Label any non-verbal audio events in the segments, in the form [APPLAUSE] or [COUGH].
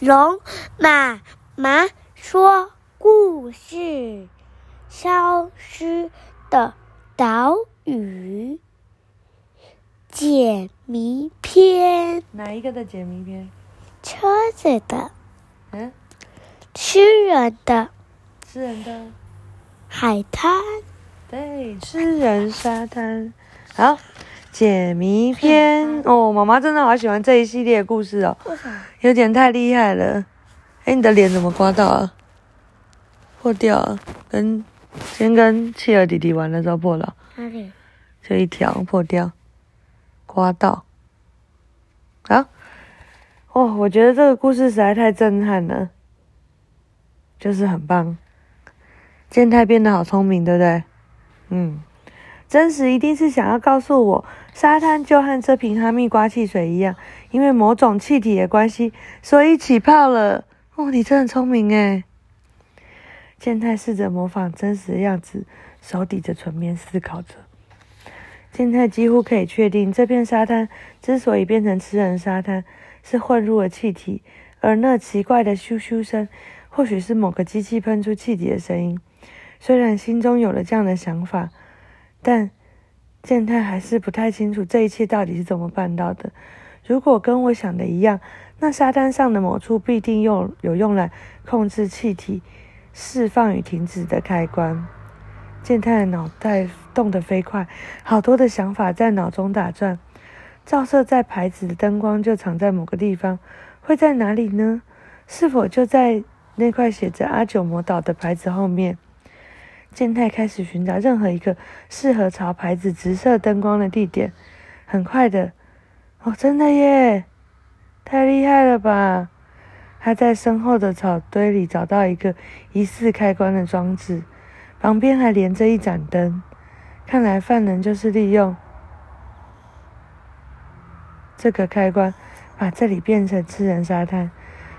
龙妈妈说故事：消失的岛屿解谜篇。哪一个的解谜篇？车子的，嗯，吃人的吃人的。海滩。对，吃人沙滩。好，解谜篇 [LAUGHS] 哦，妈妈真的好喜欢这一系列的故事哦，有点太厉害了。哎，你的脸怎么刮到啊？破掉了，跟先跟企鹅弟弟玩的时候破了，哪里？就一条破掉，刮到。啊，哦，我觉得这个故事实在太震撼了，就是很棒。健太变得好聪明，对不对？嗯，真实一定是想要告诉我，沙滩就和这瓶哈密瓜汽水一样，因为某种气体的关系，所以起泡了。哦，你真的很聪明诶。健太试着模仿真实的样子，手抵着唇边思考着。健太几乎可以确定，这片沙滩之所以变成吃人沙滩，是混入了气体，而那奇怪的咻咻声，或许是某个机器喷出气体的声音。虽然心中有了这样的想法，但健太还是不太清楚这一切到底是怎么办到的。如果跟我想的一样，那沙滩上的某处必定用有用来控制气体释放与停止的开关。健太的脑袋动得飞快，好多的想法在脑中打转。照射在牌子的灯光就藏在某个地方，会在哪里呢？是否就在那块写着阿九魔岛的牌子后面？健太开始寻找任何一个适合朝牌子直射灯光的地点。很快的，哦，真的耶！太厉害了吧！他在身后的草堆里找到一个疑似开关的装置，旁边还连着一盏灯。看来犯人就是利用这个开关，把这里变成吃人沙滩，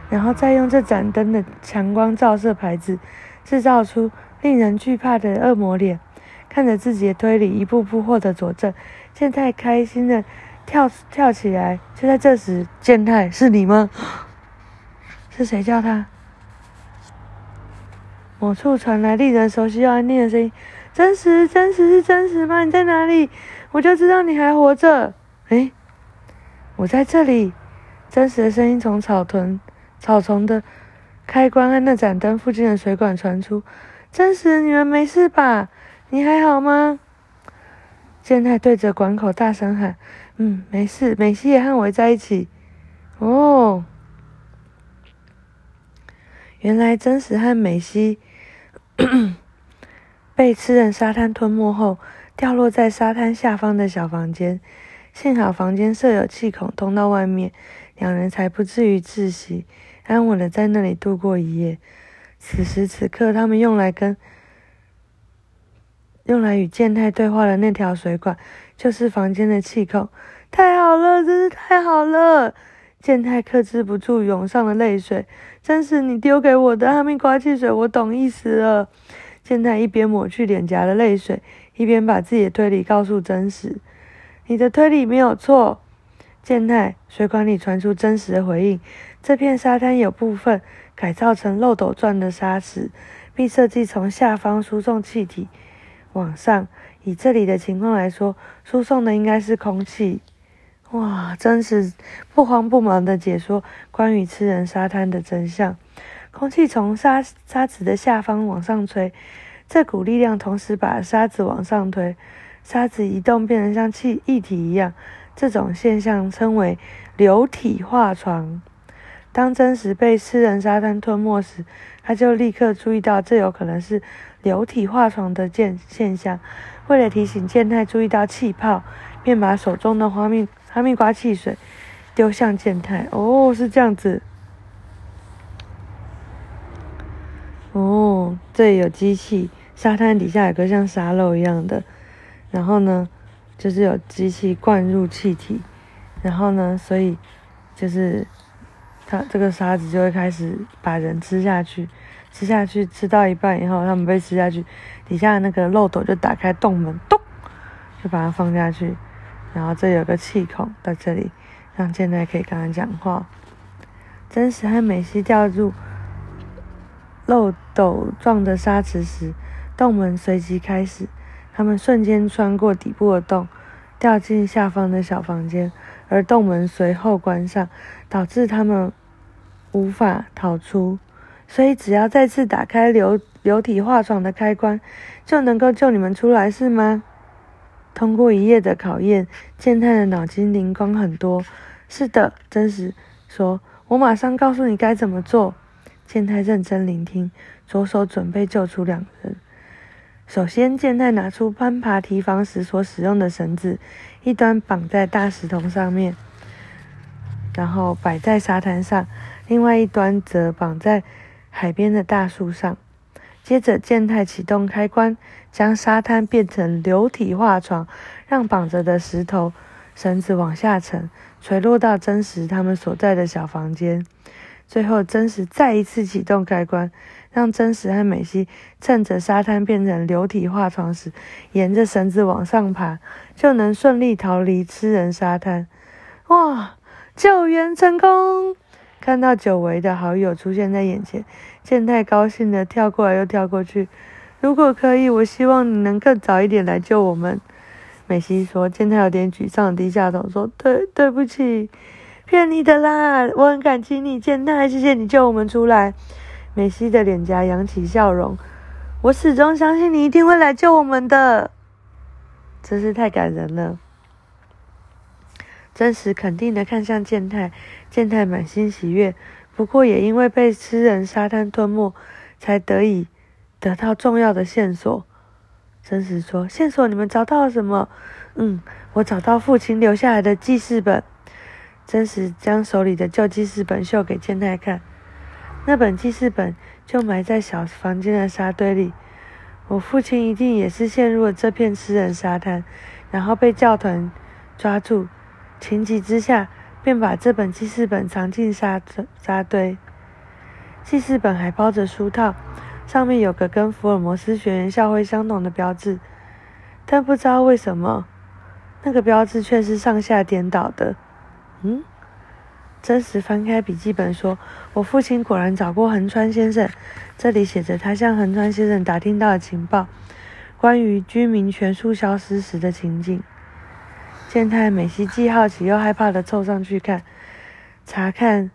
然后再用这盏灯的强光照射牌子，制造出。令人惧怕的恶魔脸，看着自己的推理一步步获得佐证，健太开心的跳跳起来。就在这时，健太是你吗？[GASPS] 是谁叫他？某处传来令人熟悉又安定的声音：“真实，真实是真实吗？你在哪里？我就知道你还活着。”哎，我在这里。真实的声音从草屯草丛的开关和那盏灯附近的水管传出。真实，你们没事吧？你还好吗？健太对着管口大声喊：“嗯，没事。”美希也和我在一起。哦，原来真实和美希 [COUGHS] 被吃人沙滩吞没后，掉落在沙滩下方的小房间。幸好房间设有气孔通到外面，两人才不至于窒息，安稳的在那里度过一夜。此时此刻，他们用来跟用来与健太对话的那条水管，就是房间的气孔。太好了，真是太好了！健太克制不住涌上了泪水。真是你丢给我的哈密瓜汽水，我懂意思了。健太一边抹去脸颊的泪水，一边把自己的推理告诉真实。你的推理没有错。健太，水管里传出真实的回应。这片沙滩有部分。改造成漏斗状的沙石，并设计从下方输送气体往上。以这里的情况来说，输送的应该是空气。哇，真是不慌不忙的解说关于吃人沙滩的真相。空气从沙沙子的下方往上吹，这股力量同时把沙子往上推，沙子移动变成像气液体一样。这种现象称为流体化床。当真实被吃人沙滩吞没时，他就立刻注意到这有可能是流体化床的现现象。为了提醒健太注意到气泡，便把手中的哈密哈密瓜汽水丢向健太。哦，是这样子。哦，这里有机器，沙滩底下有个像沙漏一样的，然后呢，就是有机器灌入气体，然后呢，所以就是。它这个沙子就会开始把人吃下去，吃下去，吃到一半以后，他们被吃下去，底下那个漏斗就打开洞门，咚，就把它放下去，然后这有个气孔到这里，让现在可以跟他讲话。真实和美希掉入漏斗状的沙池时，洞门随即开始。他们瞬间穿过底部的洞，掉进下方的小房间，而洞门随后关上，导致他们无法逃出。所以，只要再次打开流流体化床的开关，就能够救你们出来，是吗？通过一夜的考验，健太的脑筋灵光很多。是的，真实说：“我马上告诉你该怎么做。”健太认真聆听，着手准备救出两人。首先，健太拿出攀爬提防时所使用的绳子，一端绑在大石头上面，然后摆在沙滩上；另外一端则绑在海边的大树上。接着，健太启动开关，将沙滩变成流体化床，让绑着的石头绳子往下沉，垂落到真实他们所在的小房间。最后，真实再一次启动开关。让真实和美希趁着沙滩变成流体化床时，沿着绳子往上爬，就能顺利逃离吃人沙滩。哇！救援成功！看到久违的好友出现在眼前，健太高兴的跳过来又跳过去。如果可以，我希望你能更早一点来救我们。美希说。健太有点沮丧，低下头说：“对，对不起，骗你的啦！我很感激你，健太，谢谢你救我们出来。”美希的脸颊扬起笑容，我始终相信你一定会来救我们的，真是太感人了。真实肯定的看向健太，健太满心喜悦，不过也因为被吃人沙滩吞没，才得以得到重要的线索。真实说：“线索，你们找到了什么？”“嗯，我找到父亲留下来的记事本。”真实将手里的旧记事本秀给健太看。那本记事本就埋在小房间的沙堆里。我父亲一定也是陷入了这片吃人沙滩，然后被教团抓住，情急之下便把这本记事本藏进沙子沙堆。记事本还包着书套，上面有个跟福尔摩斯学员校徽相同的标志，但不知道为什么，那个标志却是上下颠倒的。嗯？真实翻开笔记本，说：“我父亲果然找过横川先生，这里写着他向横川先生打听到的情报，关于居民全数消失时的情景。”健太美希既好奇又害怕的凑上去看，查看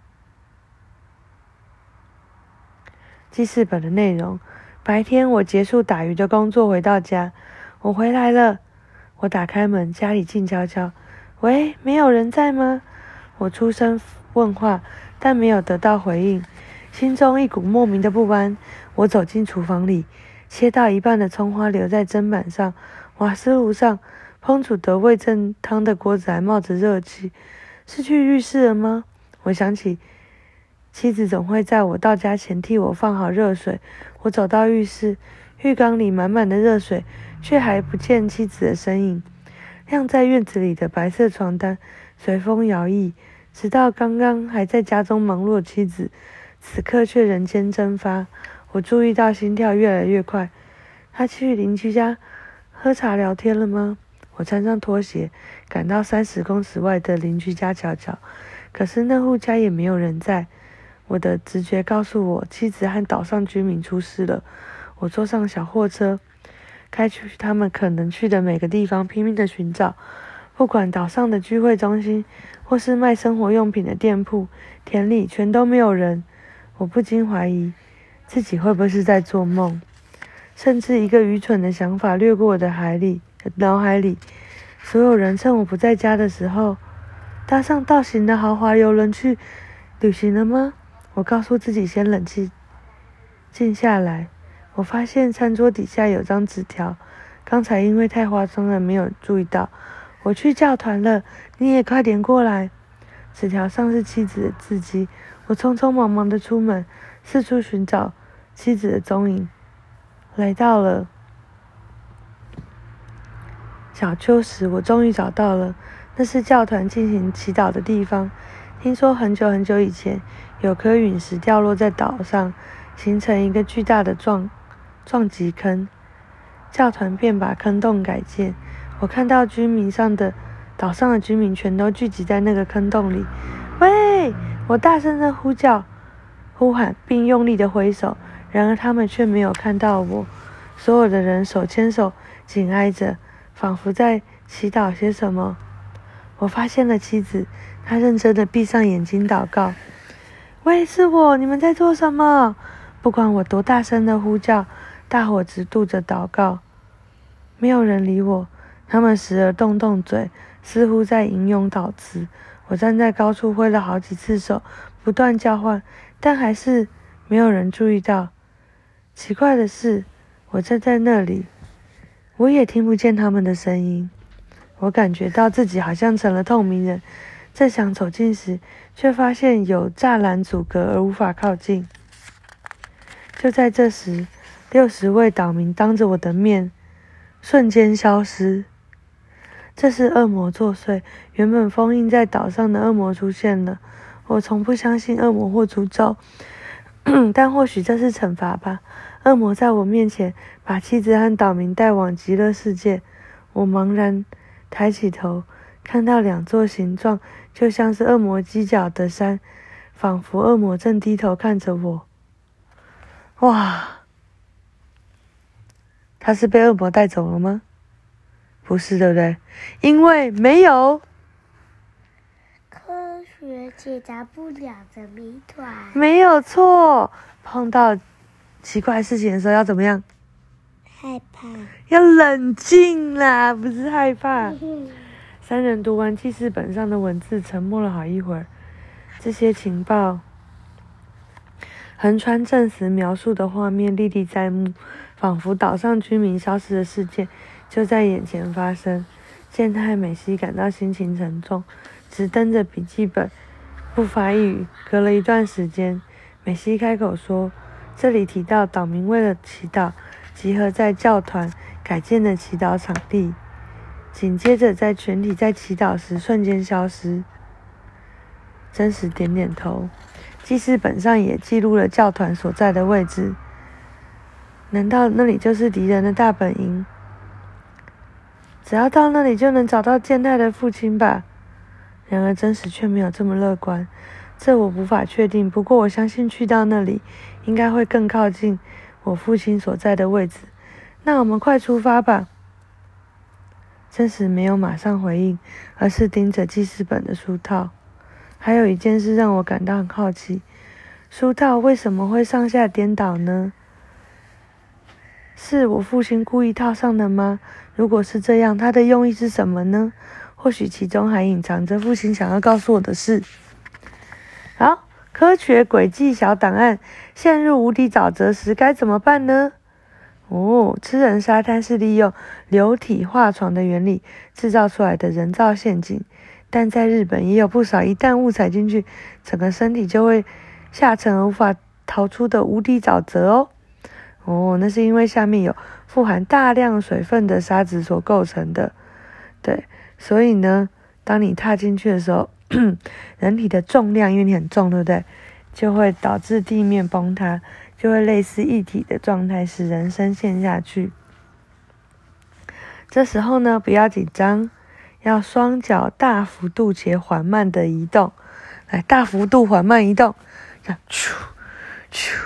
记事本的内容。白天我结束打鱼的工作，回到家，我回来了。我打开门，家里静悄悄。喂，没有人在吗？我出声问话，但没有得到回应，心中一股莫名的不安。我走进厨房里，切到一半的葱花留在砧板上，瓦斯炉上烹煮的味噌汤的锅子还冒着热气。是去浴室了吗？我想起妻子总会在我到家前替我放好热水。我走到浴室，浴缸里满满的热水，却还不见妻子的身影。晾在院子里的白色床单。随风摇曳，直到刚刚还在家中忙碌的妻子，此刻却人间蒸发。我注意到心跳越来越快。他去邻居家喝茶聊天了吗？我穿上拖鞋，赶到三十公尺外的邻居家瞧瞧。可是那户家也没有人在。我的直觉告诉我，妻子和岛上居民出事了。我坐上小货车，开去他们可能去的每个地方，拼命的寻找。不管岛上的聚会中心，或是卖生活用品的店铺，田里全都没有人。我不禁怀疑，自己会不会是在做梦？甚至一个愚蠢的想法掠过我的海里脑海里：所有人趁我不在家的时候，搭上大型的豪华游轮去旅行了吗？我告诉自己先冷静，静下来。我发现餐桌底下有张纸条，刚才因为太夸张了，没有注意到。我去教团了，你也快点过来。纸条上是妻子的字迹。我匆匆忙忙的出门，四处寻找妻子的踪影。来到了小丘时，我终于找到了，那是教团进行祈祷的地方。听说很久很久以前，有颗陨石掉落在岛上，形成一个巨大的撞撞击坑，教团便把坑洞改建。我看到居民上的岛上的居民全都聚集在那个坑洞里。喂，我大声的呼叫、呼喊，并用力的挥手，然而他们却没有看到我。所有的人手牵手，紧挨着，仿佛在祈祷些什么。我发现了妻子，她认真的闭上眼睛祷告。喂，是我，你们在做什么？不管我多大声的呼叫，大伙直度着祷告，没有人理我。他们时而动动嘴，似乎在吟咏祷词。我站在高处挥了好几次手，不断叫唤，但还是没有人注意到。奇怪的是，我站在那里，我也听不见他们的声音。我感觉到自己好像成了透明人，正想走近时，却发现有栅栏阻隔而无法靠近。就在这时，六十位岛民当着我的面瞬间消失。这是恶魔作祟。原本封印在岛上的恶魔出现了。我从不相信恶魔或诅咒，[CLEARS THROAT] 但或许这是惩罚吧。恶魔在我面前把妻子和岛民带往极乐世界。我茫然抬起头，看到两座形状就像是恶魔犄角的山，仿佛恶魔正低头看着我。哇！他是被恶魔带走了吗？不是，对不对？因为没有科学解答不了的谜团。没有错。碰到奇怪事情的时候要怎么样？害怕。要冷静啦，不是害怕。三人读完记事本上的文字，沉默了好一会儿。这些情报，横穿证实描述的画面历历在目，仿佛岛上居民消失的事件。就在眼前发生，健太美希感到心情沉重，只瞪着笔记本，不发一语。隔了一段时间，美希开口说：“这里提到岛民为了祈祷，集合在教团改建的祈祷场地。紧接着，在全体在祈祷时瞬间消失。”真实点点头，记事本上也记录了教团所在的位置。难道那里就是敌人的大本营？只要到那里就能找到健太的父亲吧。然而真实却没有这么乐观，这我无法确定。不过我相信去到那里应该会更靠近我父亲所在的位置。那我们快出发吧。真实没有马上回应，而是盯着记事本的书套。还有一件事让我感到很好奇：书套为什么会上下颠倒呢？是我父亲故意套上的吗？如果是这样，他的用意是什么呢？或许其中还隐藏着父亲想要告诉我的事。好，科学轨迹小档案：陷入无底沼泽时该怎么办呢？哦，吃人沙滩是利用流体化床的原理制造出来的人造陷阱，但在日本也有不少一旦误踩进去，整个身体就会下沉而无法逃出的无底沼泽哦。哦，那是因为下面有富含大量水分的沙子所构成的，对，所以呢，当你踏进去的时候，[CLEARS THROAT] 人体的重量因为你很重，对不对？就会导致地面崩塌，就会类似一体的状态，使人深陷下去。这时候呢，不要紧张，要双脚大幅度且缓慢的移动，来，大幅度缓慢移动，这样，咻，咻，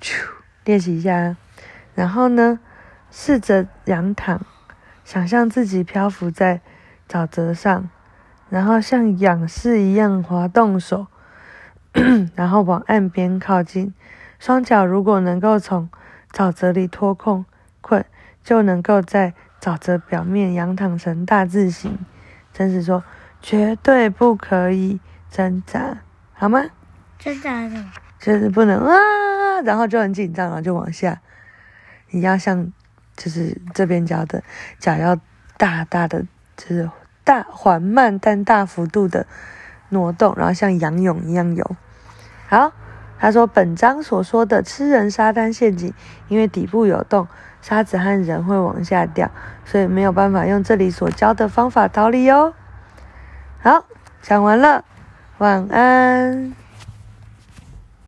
咻。练习一下，然后呢，试着仰躺，想象自己漂浮在沼泽上，然后像仰视一样滑动手，[COUGHS] 然后往岸边靠近。双脚如果能够从沼泽里脱困，困就能够在沼泽表面仰躺成大字形。真是说，绝对不可以挣扎，好吗？挣扎什么？就是不能啊，然后就很紧张，然后就往下。你要像，就是这边教的，脚要大大的，就是大缓慢但大幅度的挪动，然后像仰泳一样游。好，他说本章所说的吃人沙滩陷阱，因为底部有洞，沙子和人会往下掉，所以没有办法用这里所教的方法逃离哦。好，讲完了，晚安。